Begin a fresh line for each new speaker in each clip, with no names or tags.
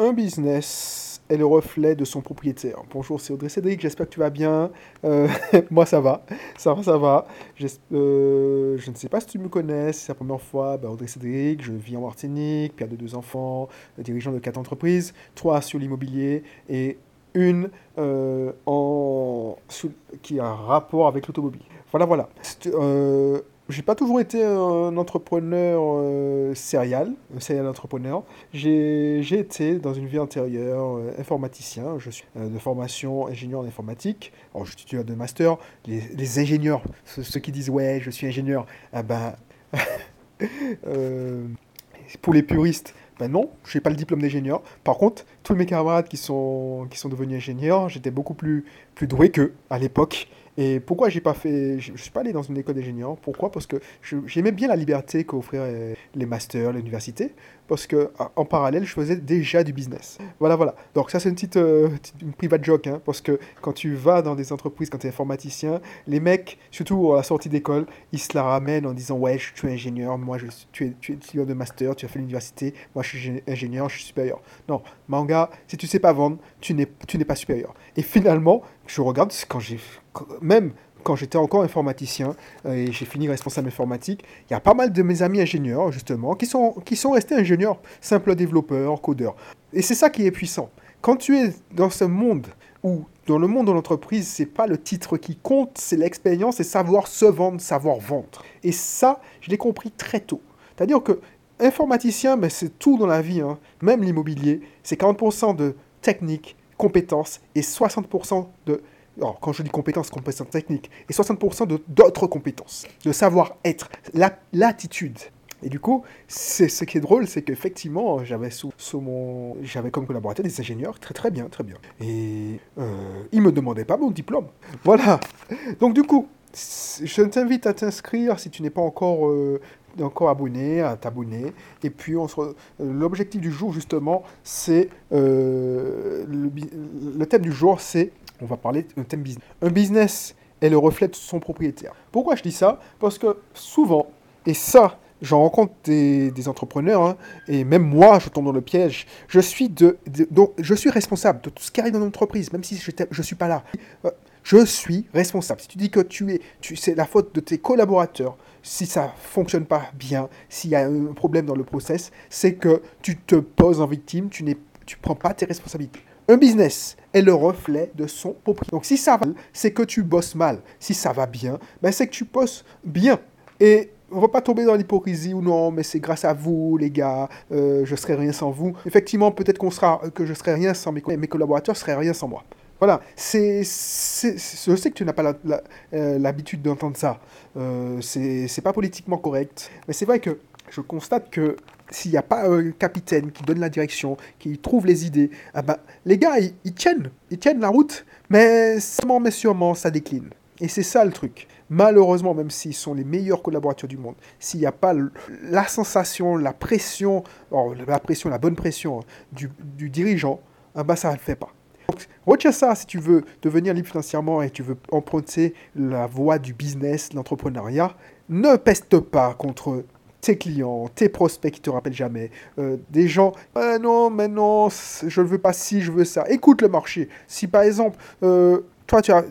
Un business est le reflet de son propriétaire. Bonjour, c'est Audrey Cédric, j'espère que tu vas bien. Euh, moi, ça va, ça va, ça va. Euh, je ne sais pas si tu me connais, c'est la première fois. Ben, Audrey Cédric, je vis en Martinique, père de deux enfants, dirigeant de quatre entreprises, trois sur l'immobilier et une euh, en, qui a un rapport avec l'automobile. Voilà, voilà. Euh, j'ai pas toujours été un entrepreneur euh, serial, un serial entrepreneur. J'ai été dans une vie antérieure euh, informaticien. Je suis euh, de formation ingénieur en informatique. Alors, je suis titulaire de master. Les, ingénieurs, ceux, qui disent ouais, je suis ingénieur, eh ben, pour les puristes, ben non, je n'ai pas le diplôme d'ingénieur. Par contre, tous mes camarades qui sont, qui sont devenus ingénieurs, j'étais beaucoup plus, plus doué qu'eux à l'époque. Et pourquoi j'ai pas fait, je, ne suis pas allé dans une école d'ingénieur? Pourquoi? Parce que j'aimais bien la liberté qu'offraient les masters, l'université parce que en parallèle, je faisais déjà du business. Voilà, voilà. Donc ça, c'est une petite, euh, une private joke, hein, parce que quand tu vas dans des entreprises, quand tu es informaticien, les mecs, surtout à la sortie d'école, ils se la ramènent en disant ouais, je suis ingénieur, moi, je, tu es, tu es de master, tu as fait l'université, moi, je suis ingénieur, je suis supérieur. Non, manga, si tu sais pas vendre, tu n'es, pas supérieur. Et finalement, je regarde quand même quand j'étais encore informaticien euh, et j'ai fini responsable informatique, il y a pas mal de mes amis ingénieurs, justement, qui sont, qui sont restés ingénieurs, simples développeurs, codeurs. Et c'est ça qui est puissant. Quand tu es dans ce monde où, dans le monde de l'entreprise, c'est pas le titre qui compte, c'est l'expérience et savoir se vendre, savoir vendre. Et ça, je l'ai compris très tôt. C'est-à-dire que informaticien, mais c'est tout dans la vie, hein. même l'immobilier, c'est 40% de technique, compétences et 60% de alors, quand je dis compétences, compétences techniques, et 60% d'autres compétences, de savoir-être, l'attitude. Et du coup, c'est ce qui est drôle, c'est qu'effectivement, j'avais sous, mon, j'avais comme collaborateur des ingénieurs très très bien, très bien. Et euh, ils me demandaient pas mon diplôme. Voilà. Donc du coup, je t'invite à t'inscrire si tu n'es pas encore euh, encore abonné, à t'abonner. Et puis, l'objectif du jour, justement, c'est... Euh, le, thème du jour, c'est on va parler d'un thème business. Un business est le reflet de son propriétaire. Pourquoi je dis ça? Parce que souvent, et ça, j'en rencontre des, entrepreneurs, hein, et même moi, je tombe dans le piège, je suis, de, donc, je suis responsable de tout ce qui arrive dans l'entreprise, même si je ne suis pas là. Euh, je suis responsable. Si tu dis que tu es, tu, c'est la faute de tes collaborateurs, si ça fonctionne pas bien, s'il y a un problème dans le process, c'est que tu te poses en victime, tu ne prends pas tes responsabilités. Un business est le reflet de son propriétaire. Donc si ça va, c'est que tu bosses mal. Si ça va bien, ben c'est que tu bosses bien. Et on va pas tomber dans l'hypocrisie ou non, mais c'est grâce à vous, les gars, euh, je serai rien sans vous. Effectivement, peut-être qu'on sera, que je serai rien sans mes, mes collaborateurs, seraient rien sans moi. Voilà, c'est, je sais que tu n'as pas euh, l'habitude d'entendre ça. Euh, c'est pas politiquement correct, mais c'est vrai que je constate que s'il n'y a pas un capitaine qui donne la direction, qui trouve les idées, ah ben, les gars, ils, tiennent, ils tiennent la route, mais sûrement, mais sûrement, ça décline. Et c'est ça le truc. Malheureusement, même s'ils sont les meilleurs collaborateurs du monde, s'il n'y a pas la sensation, la pression, la pression, la bonne pression hein, du, dirigeant, ah ben, ça ne le fait pas. Donc, retiens ça si tu veux devenir libre financièrement et tu veux emprunter la voie du business, l'entrepreneuriat. Ne peste pas contre tes clients, tes prospects qui te rappellent jamais, euh, des gens, ah non, mais non, je ne veux pas si, je veux ça. Écoute le marché. Si par exemple, euh, toi, tu as,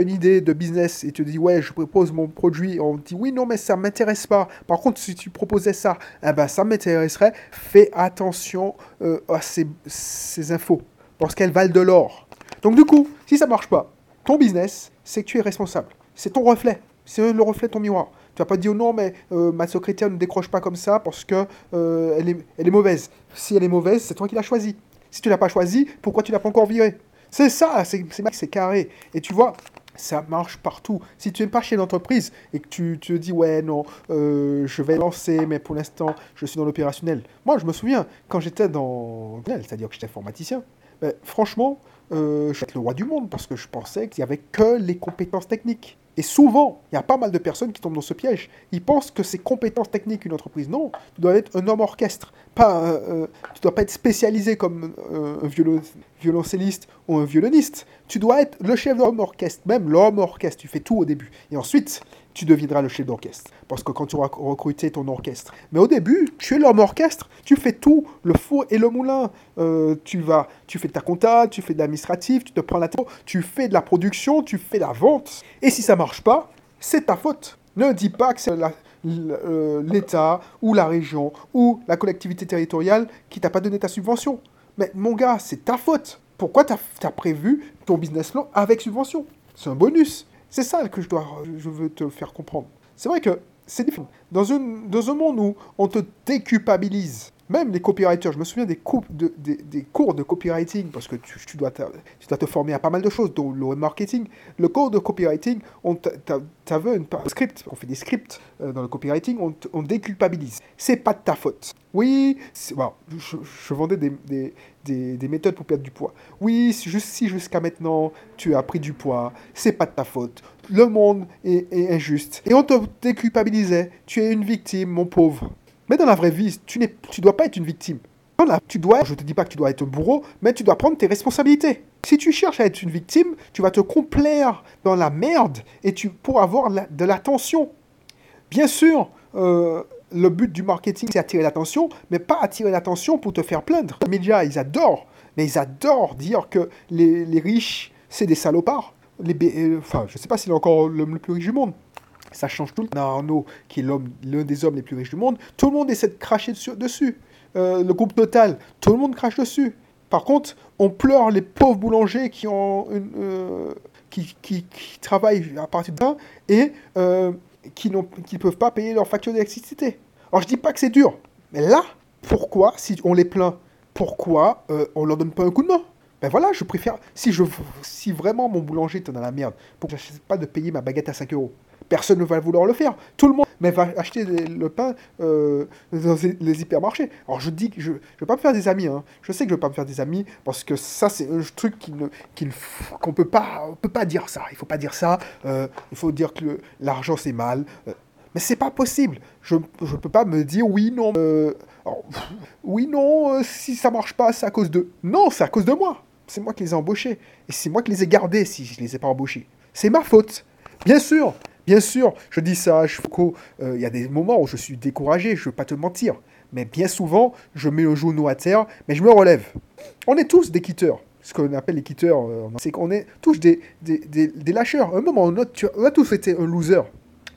une idée de business et tu te dis, ouais, je propose mon produit, on te dit, oui, non, mais ça ne m'intéresse pas. Par contre, si tu proposais ça, eh ben, ça m'intéresserait. Fais attention euh, à ces infos, parce qu'elles valent de l'or. Donc, du coup, si ça marche pas, ton business, c'est que tu es responsable. C'est ton reflet. C'est le reflet de ton miroir. Tu vas pas dire non, mais euh, ma secrétaire ne décroche pas comme ça parce que euh, elle, est, mauvaise. Si elle est mauvaise, c'est toi qui l'as choisie. Si tu l'as pas choisie, pourquoi tu l'as pas encore virée? C'est ça, c'est c'est carré. Et tu vois, ça marche partout. Si tu n'es pas chez l'entreprise et que tu te dis ouais non, euh, je vais lancer, mais pour l'instant je suis dans l'opérationnel. Moi je me souviens quand j'étais dans, c'est-à-dire que j'étais informaticien. Ben, franchement, je suis le roi du monde parce que je pensais qu'il y avait que les compétences techniques. Et souvent, il y a pas mal de personnes qui tombent dans ce piège. Ils pensent que c'est compétences techniques une entreprise. Non, tu dois être un homme orchestre. Pas, euh, euh, tu dois pas être spécialisé comme euh, un violoncelliste ou un violoniste. Tu dois être le chef de l'homme orchestre, même l'homme orchestre. Tu fais tout au début. Et ensuite, tu deviendras le chef d'orchestre. Parce que quand tu auras recruté ton orchestre. Mais au début, tu es l'homme orchestre. Tu fais tout, le four et le moulin. Euh, tu vas, tu fais ta compta, tu fais de l'administratif, tu te prends la tête, tu fais de la production, tu fais la vente. Et si ça marche pas, c'est ta faute. Ne dis pas que c'est euh, l'État ou la région ou la collectivité territoriale qui t'a pas donné ta subvention. Mais mon gars, c'est ta faute. Pourquoi tu as, prévu ton business plan avec subvention? C'est un bonus. C'est ça que je, dois, je veux te faire comprendre. C'est vrai que c'est différent. Dans, dans un monde où on te déculpabilise même les copywriters, je me souviens des, cours de, copywriting, parce que tu, dois te, former à pas mal de choses, dont le marketing. Le cours de copywriting, on t'avait un script, on fait des scripts euh, dans le copywriting, on, on déculpabilise. C'est pas de ta faute. Oui, je, vendais des, des, méthodes pour perdre du poids. Oui, si jusqu'à maintenant tu as pris du poids, c'est pas de ta faute. Le monde est injuste. Et on te déculpabilisait. Tu es une victime, mon pauvre. Mais dans la vraie vie, tu ne dois pas être une victime. Tu dois, je te dis pas que tu dois être bourreau, mais tu dois prendre tes responsabilités. Si tu cherches à être une victime, tu vas te complaire dans la merde et tu pour avoir de l'attention. Bien sûr, euh, le but du marketing, c'est attirer l'attention, mais pas attirer l'attention pour te faire plaindre. Les médias, ils adorent, mais ils adorent dire que les, riches, c'est des salopards. Les, euh, enfin, je sais pas s'il est encore l'homme le plus riche du monde ça change tout. Arnaud, qui est l'un des hommes les plus riches du monde, tout le monde essaie de cracher dessus. Euh, le groupe Total, tout le monde crache dessus. Par contre, on pleure les pauvres boulangers qui ont euh, qui, travaillent à partir de et euh, qui ne peuvent pas payer leur facture d'électricité. Alors je dis pas que c'est dur, mais là, pourquoi, si on les plaint, pourquoi on leur donne pas un coup de main? Ben voilà, je préfère. Si, vraiment mon boulanger est dans la merde, pour que je pas de payer ma baguette à 5 euros, personne ne va vouloir le faire. Tout le monde mais va acheter le pain euh, dans les hypermarchés. Alors je dis que je ne vais pas me faire des amis. Hein. Je sais que je ne vais pas me faire des amis parce que ça, c'est un truc qu'on ne, peut pas, on peut pas dire ça. Il faut pas dire ça. Euh, il faut dire que l'argent, c'est mal. Euh, mais c'est pas possible. Je ne peux pas me dire oui, non. oui, non, si ça marche pas, c'est à cause de. Non, c'est à cause de moi. C'est moi qui les ai embauchés. Et c'est moi qui les ai gardés si je les ai pas embauchés. C'est ma faute. Bien sûr, Bien sûr, je dis ça à Foucault, euh, il y a des moments où je suis découragé, je ne veux pas te mentir. Mais bien souvent, je mets le genou à terre, mais je me relève. On est tous des quitteurs. Ce qu'on appelle les quitteurs, euh, c'est qu'on est tous des, des, lâcheurs. un moment on a tous été un loser.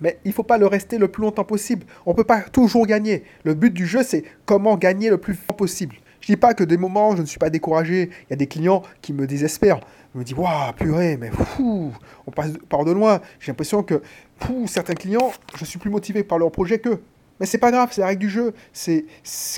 Mais il ne faut pas le rester le plus longtemps possible. On ne peut pas toujours gagner. Le but du jeu, c'est comment gagner le plus fort possible. Je dis pas que des moments, je ne suis pas découragé. Il y a des clients qui me désespèrent. Je me dis, waouh, purée, mais fou, on passe par de loin. J'ai l'impression que certains clients, je suis plus motivé par leur projet qu'eux. Mais c'est pas grave, c'est la règle du jeu. C'est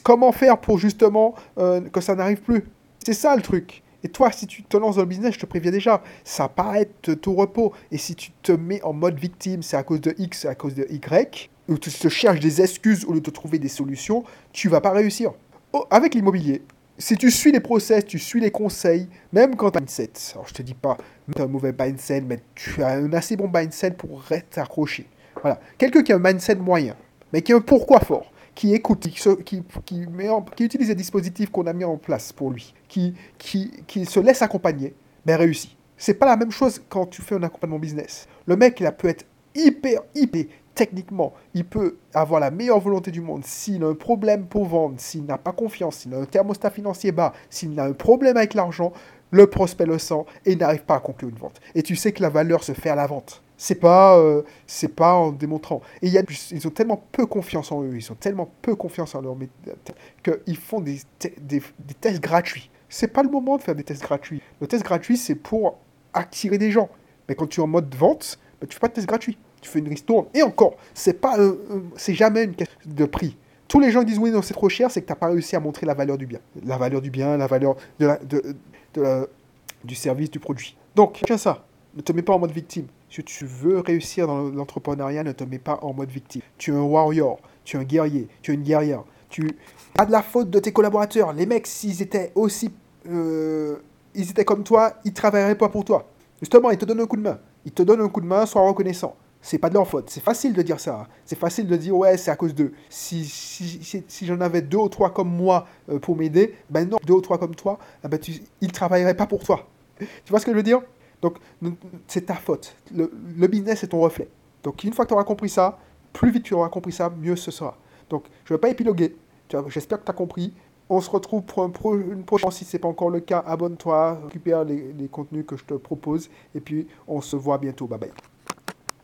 comment faire pour justement euh, que ça n'arrive plus. C'est ça le truc. Et toi, si tu te lances dans le business, je te préviens déjà, ça va pas être tout repos. Et si tu te mets en mode victime, c'est à cause de X, c'est à cause de Y, ou tu te cherches des excuses au lieu de trouver des solutions, tu vas pas réussir. Oh, avec l'immobilier, si tu suis les process, tu suis les conseils, même quand tu as un mindset, alors je te dis pas tu as un mauvais mindset, mais tu as un assez bon mindset pour t'accrocher. Voilà. Quelqu'un qui a un mindset moyen, mais qui a un pourquoi fort, qui écoute, qui, utilise les dispositifs qu'on a mis en place pour lui, qui, se laisse accompagner, ben réussit. C'est pas la même chose quand tu fais un accompagnement business. Le mec, il a peut être hyper, hyper techniquement, il peut avoir la meilleure volonté du monde. S'il a un problème pour vendre, s'il n'a pas confiance, s'il a un thermostat financier bas, s'il a un problème avec l'argent, le prospect le sent et n'arrive pas à conclure une vente. Et tu sais que la valeur se fait à la vente. C'est pas, euh, pas en démontrant. Et y ils ont tellement peu confiance en eux, ils ont tellement peu confiance en leur qu'ils font des tests gratuits. C'est pas le moment de faire des tests gratuits. Le test gratuit, c'est pour attirer des gens. Mais quand tu es en mode vente, bah, tu fais pas de test gratuit tu fais une ristourne. Et encore, c'est pas, c'est jamais une question de prix. Tous les gens disent oui, non, c'est trop cher, c'est que tu n'as pas réussi à montrer la valeur du bien. La valeur du bien, la valeur de, du service, du produit. Donc, tiens ça, ne te mets pas en mode victime. Si tu veux réussir dans l'entrepreneuriat, ne te mets pas en mode victime. Tu es un warrior, tu es un guerrier, tu es une guerrière. Tu as de la faute de tes collaborateurs. Les mecs, s'ils étaient aussi... Euh, ils étaient comme toi, ils ne travailleraient pas pour toi. Justement, ils te donnent un coup de main. Ils te donnent un coup de main, sois reconnaissant c'est pas de leur faute. C'est facile de dire ça. C'est facile de dire, ouais, c'est à cause d'eux. Si, si, si, j'en avais deux ou trois comme moi euh, pour m'aider, ben non, deux ou trois comme toi, eh ben ils travailleraient pas pour toi. tu vois ce que je veux dire? Donc, c'est ta faute. Le, business, c'est ton reflet. Donc une fois que tu auras compris ça, plus vite tu auras compris ça, mieux ce sera. Donc je ne vais pas épiloguer. J'espère que tu as compris. On se retrouve pour un une prochaine. Si ce n'est pas encore le cas, abonne-toi, récupère les, les contenus que je te propose. Et puis on se voit bientôt. Bye bye.